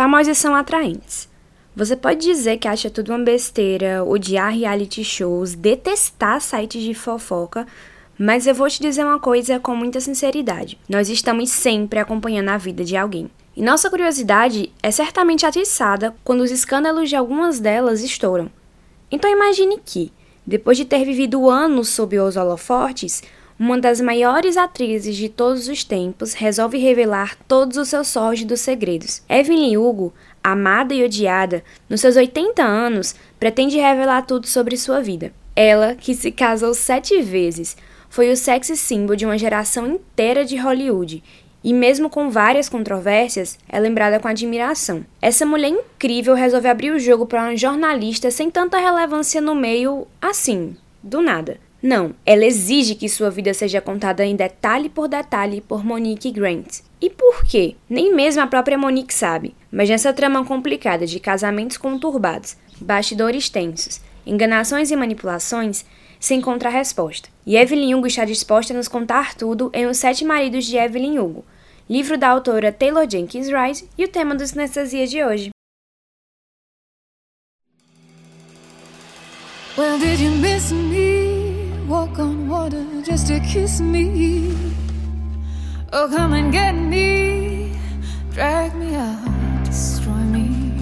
Famosos são atraentes. Você pode dizer que acha tudo uma besteira, odiar reality shows, detestar sites de fofoca, mas eu vou te dizer uma coisa com muita sinceridade. Nós estamos sempre acompanhando a vida de alguém. E nossa curiosidade é certamente atiçada quando os escândalos de algumas delas estouram. Então imagine que, depois de ter vivido anos sob os holofortes, uma das maiores atrizes de todos os tempos resolve revelar todos os seus sórdidos segredos. Evelyn Hugo, amada e odiada, nos seus 80 anos, pretende revelar tudo sobre sua vida. Ela, que se casou sete vezes, foi o sexy symbol de uma geração inteira de Hollywood e, mesmo com várias controvérsias, é lembrada com admiração. Essa mulher incrível resolve abrir o jogo para uma jornalista sem tanta relevância no meio, assim, do nada. Não, ela exige que sua vida seja contada em detalhe por detalhe por Monique Grant. E por quê? Nem mesmo a própria Monique sabe. Mas nessa trama complicada de casamentos conturbados, bastidores tensos, enganações e manipulações, se encontra a resposta. E Evelyn Hugo está disposta a nos contar tudo em Os Sete Maridos de Evelyn Hugo, livro da autora Taylor Jenkins Wright e o tema do Sinestesia de hoje. Well, Walk on water just to kiss me. Oh, come and get me. Drag me out, destroy me.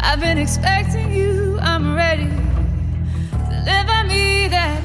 I've been expecting you, I'm ready. Deliver me that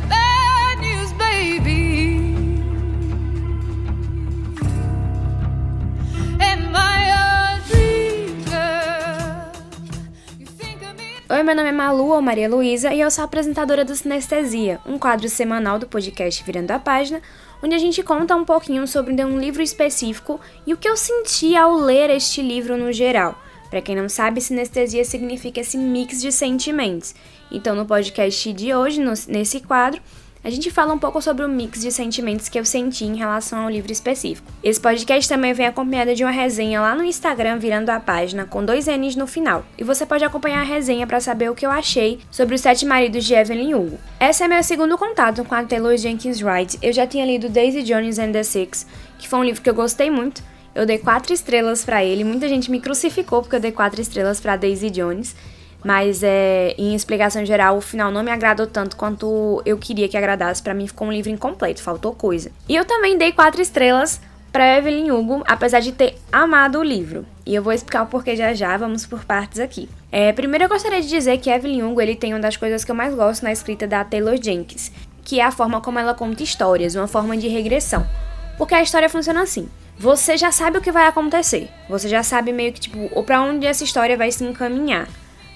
meu nome é Malu ou Maria Luísa e eu sou apresentadora do Sinestesia, um quadro semanal do podcast Virando a Página, onde a gente conta um pouquinho sobre um livro específico e o que eu senti ao ler este livro no geral. Para quem não sabe, sinestesia significa esse mix de sentimentos. Então, no podcast de hoje, no, nesse quadro, a gente fala um pouco sobre o mix de sentimentos que eu senti em relação ao livro específico. Esse podcast também vem acompanhado de uma resenha lá no Instagram, virando a página, com dois N's no final. E você pode acompanhar a resenha para saber o que eu achei sobre os Sete Maridos de Evelyn Hugo. Esse é meu segundo contato com a Taylor Jenkins Wright. Eu já tinha lido Daisy Jones and the Six, que foi um livro que eu gostei muito. Eu dei quatro estrelas para ele. Muita gente me crucificou porque eu dei quatro estrelas para Daisy Jones. Mas é, em explicação geral, o final não me agradou tanto quanto eu queria que agradasse. Para mim ficou um livro incompleto, faltou coisa. E eu também dei quatro estrelas para Evelyn Hugo, apesar de ter amado o livro. E eu vou explicar o porquê já já, vamos por partes aqui. É, primeiro eu gostaria de dizer que Evelyn Hugo ele tem uma das coisas que eu mais gosto na escrita da Taylor Jenkins, que é a forma como ela conta histórias, uma forma de regressão. Porque a história funciona assim. Você já sabe o que vai acontecer. Você já sabe meio que tipo, ou para onde essa história vai se encaminhar.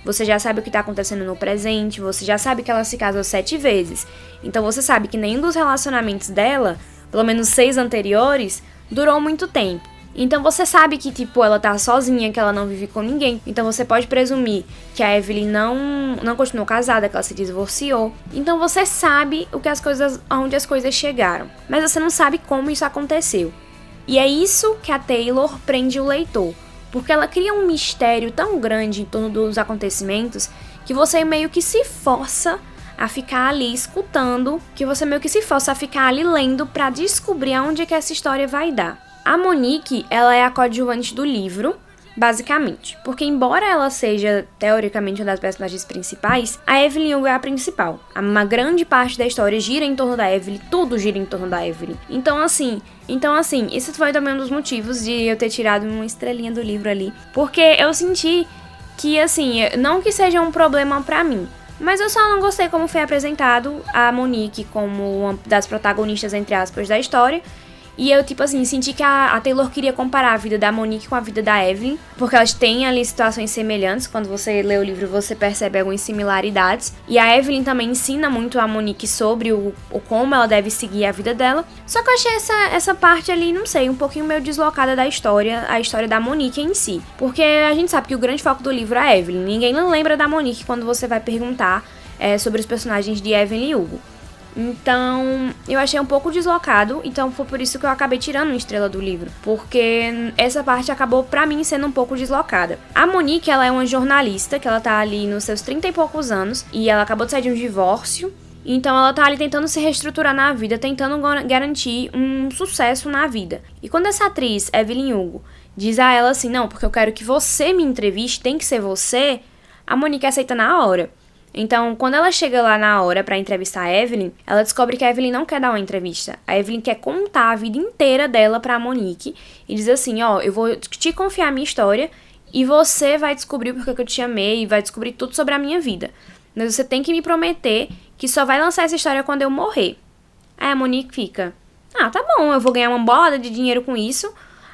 Você já sabe o que está acontecendo no presente, você já sabe que ela se casou sete vezes. Então você sabe que nenhum dos relacionamentos dela, pelo menos seis anteriores, durou muito tempo. Então você sabe que, tipo, ela tá sozinha, que ela não vive com ninguém. Então você pode presumir que a Evelyn não, não continuou casada, que ela se divorciou. Então você sabe o que as coisas, aonde as coisas chegaram. Mas você não sabe como isso aconteceu. E é isso que a Taylor prende o leitor porque ela cria um mistério tão grande em torno dos acontecimentos que você meio que se força a ficar ali escutando, que você meio que se força a ficar ali lendo para descobrir aonde é que essa história vai dar. A Monique, ela é a coadjuvante do livro, basicamente. Porque embora ela seja teoricamente uma das personagens principais, a Evelyn Hugo é a principal. Uma grande parte da história gira em torno da Evelyn, tudo gira em torno da Evelyn. Então assim, então assim, isso foi também um dos motivos de eu ter tirado uma estrelinha do livro ali, porque eu senti que assim, não que seja um problema para mim, mas eu só não gostei como foi apresentado a Monique como uma das protagonistas entre aspas da história e eu, tipo assim, senti que a, a, Taylor queria comparar a vida da Monique com a vida da Evelyn, porque elas têm ali situações semelhantes. Quando você lê o livro, você percebe algumas similaridades. E a Evelyn também ensina muito a Monique sobre o, o como ela deve seguir a vida dela. Só que eu achei essa, essa parte ali, não sei, um pouquinho meio deslocada da história, a história da Monique em si. Porque a gente sabe que o grande foco do livro é a Evelyn. Ninguém lembra da Monique quando você vai perguntar é, sobre os personagens de Evelyn e Hugo. Então, eu achei um pouco deslocado, então foi por isso que eu acabei tirando uma estrela do livro, porque essa parte acabou para mim sendo um pouco deslocada. A Monique, ela é uma jornalista, que ela tá ali nos seus 30 e poucos anos, e ela acabou de sair de um divórcio, então ela tá ali tentando se reestruturar na vida, tentando garantir um sucesso na vida. E quando essa atriz, Evelyn Hugo, diz a ela assim: Não, porque eu quero que você me entreviste, tem que ser você. A Monique aceita na hora. Então, quando ela chega lá na hora para entrevistar a Evelyn, ela descobre que a Evelyn não quer dar uma entrevista. A Evelyn quer contar a vida inteira dela pra Monique e diz assim: Ó, eu vou te confiar a minha história e você vai descobrir porque eu te amei e vai descobrir tudo sobre a minha vida. Mas você tem que me prometer que só vai lançar essa história quando eu morrer. Aí a Monique fica: Ah, tá bom, eu vou ganhar uma bolada de dinheiro com isso.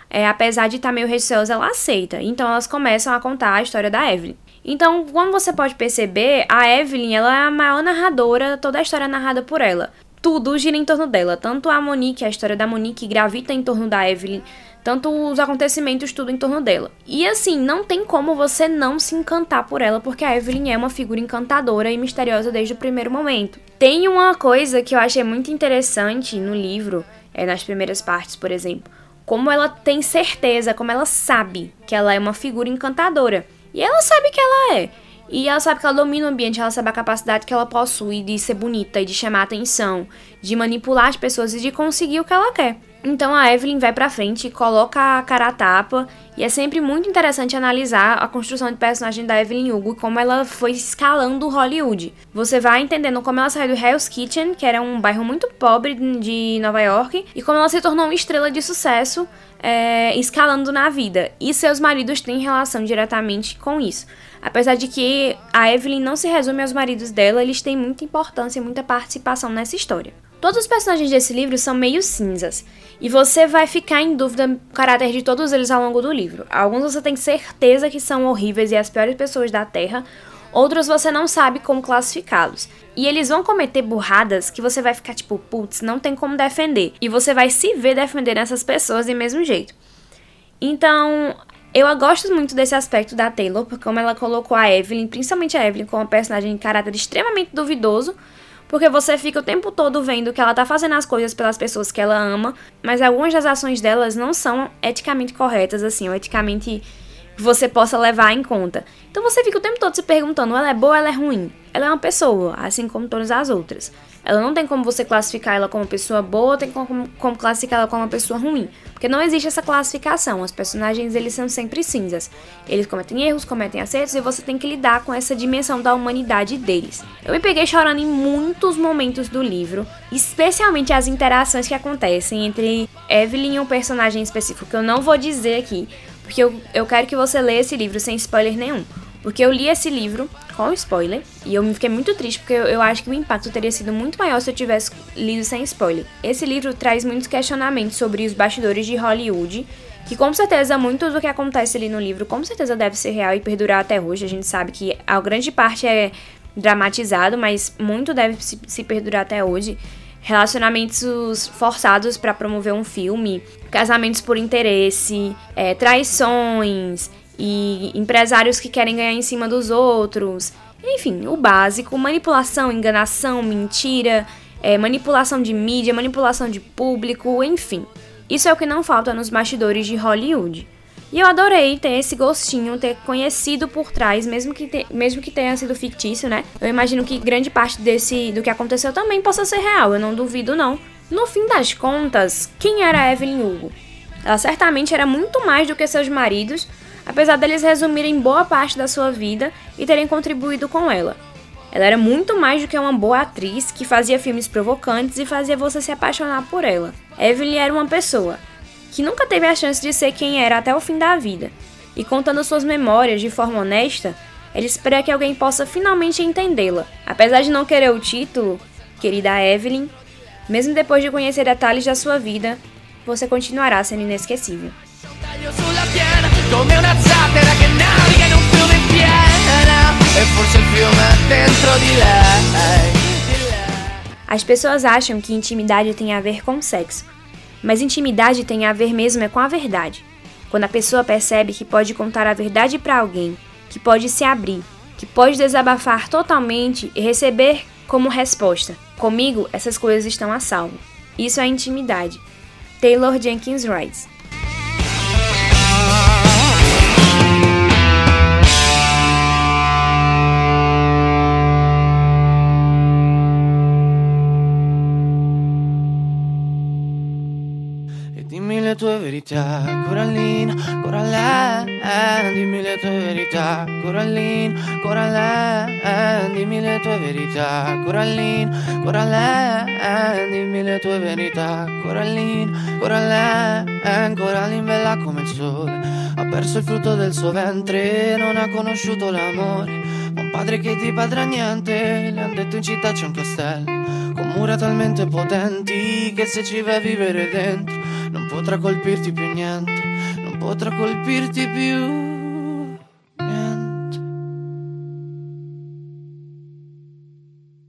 É, apesar de estar tá meio receosa, ela aceita. Então elas começam a contar a história da Evelyn. Então, como você pode perceber, a Evelyn ela é a maior narradora, toda a história é narrada por ela. Tudo gira em torno dela. Tanto a Monique, a história da Monique gravita em torno da Evelyn, tanto os acontecimentos, tudo em torno dela. E assim, não tem como você não se encantar por ela, porque a Evelyn é uma figura encantadora e misteriosa desde o primeiro momento. Tem uma coisa que eu achei muito interessante no livro, é nas primeiras partes, por exemplo, como ela tem certeza, como ela sabe que ela é uma figura encantadora. E ela sabe que ela é. E ela sabe que ela domina o ambiente, ela sabe a capacidade que ela possui de ser bonita e de chamar atenção, de manipular as pessoas e de conseguir o que ela quer. Então a Evelyn vai pra frente coloca a cara a tapa, e é sempre muito interessante analisar a construção de personagem da Evelyn Hugo e como ela foi escalando Hollywood. Você vai entendendo como ela saiu do Hell's Kitchen, que era um bairro muito pobre de Nova York, e como ela se tornou uma estrela de sucesso é, escalando na vida. E seus maridos têm relação diretamente com isso. Apesar de que a Evelyn não se resume aos maridos dela, eles têm muita importância e muita participação nessa história. Todos os personagens desse livro são meio cinzas, e você vai ficar em dúvida do caráter de todos eles ao longo do livro. Alguns você tem certeza que são horríveis e as piores pessoas da Terra, outros você não sabe como classificá-los. E eles vão cometer burradas que você vai ficar tipo, putz, não tem como defender. E você vai se ver defendendo essas pessoas do mesmo jeito. Então, eu gosto muito desse aspecto da Taylor, porque como ela colocou a Evelyn, principalmente a Evelyn, como uma personagem de caráter extremamente duvidoso, porque você fica o tempo todo vendo que ela tá fazendo as coisas pelas pessoas que ela ama, mas algumas das ações delas não são eticamente corretas, assim, ou eticamente que você possa levar em conta. Então você fica o tempo todo se perguntando, ela é boa ela é ruim? Ela é uma pessoa, assim como todas as outras. Ela não tem como você classificar ela como pessoa boa, tem como, como classificar ela como uma pessoa ruim. Porque não existe essa classificação. Os personagens, eles são sempre cinzas. Eles cometem erros, cometem acertos e você tem que lidar com essa dimensão da humanidade deles. Eu me peguei chorando em muitos momentos do livro, especialmente as interações que acontecem entre Evelyn e um personagem específico, que eu não vou dizer aqui, porque eu, eu quero que você leia esse livro sem spoiler nenhum. Porque eu li esse livro com spoiler e eu me fiquei muito triste porque eu, eu, acho que o impacto teria sido muito maior se eu tivesse lido sem spoiler. Esse livro traz muitos questionamentos sobre os bastidores de Hollywood, que com certeza muito do que acontece ali no livro com certeza deve ser real e perdurar até hoje. A gente sabe que a grande parte é dramatizado, mas muito deve se, se perdurar até hoje. Relacionamentos forçados para promover um filme, casamentos por interesse, é, traições, e empresários que querem ganhar em cima dos outros. Enfim, o básico: manipulação, enganação, mentira, é, manipulação de mídia, manipulação de público, enfim. Isso é o que não falta nos bastidores de Hollywood. E eu adorei ter esse gostinho, ter conhecido por trás, mesmo que, te, mesmo que tenha sido fictício, né? Eu imagino que grande parte desse do que aconteceu também possa ser real, eu não duvido não. No fim das contas, quem era Evelyn Hugo? Ela certamente era muito mais do que seus maridos, apesar deles resumirem boa parte da sua vida e terem contribuído com ela. Ela era muito mais do que uma boa atriz que fazia filmes provocantes e fazia você se apaixonar por ela. Evelyn era uma pessoa que nunca teve a chance de ser quem era até o fim da vida, e contando suas memórias de forma honesta, ela espera que alguém possa finalmente entendê-la. Apesar de não querer o título, querida Evelyn, mesmo depois de conhecer detalhes da sua vida, você continuará sendo inesquecível. As pessoas acham que intimidade tem a ver com sexo, mas intimidade tem a ver mesmo é com a verdade. Quando a pessoa percebe que pode contar a verdade para alguém, que pode se abrir, que pode desabafar totalmente e receber como resposta: Comigo, essas coisas estão a salvo. Isso é intimidade. Taylor Jenkins Reid tue verità, Corallina, Corallina, dimmi le tue verità, Corallina, Corallina, dimmi le tue verità, Corallina, Corallina, dimmi le tue verità, Corallina, Corallina, Corallina bella come il sole, ha perso il frutto del suo ventre, non ha conosciuto l'amore, un padre che ti padra niente, le han detto in città c'è un castello. Con mura talmente potenti che se ci vai a vivere dentro non potrà colpirti più niente, non potrà colpirti più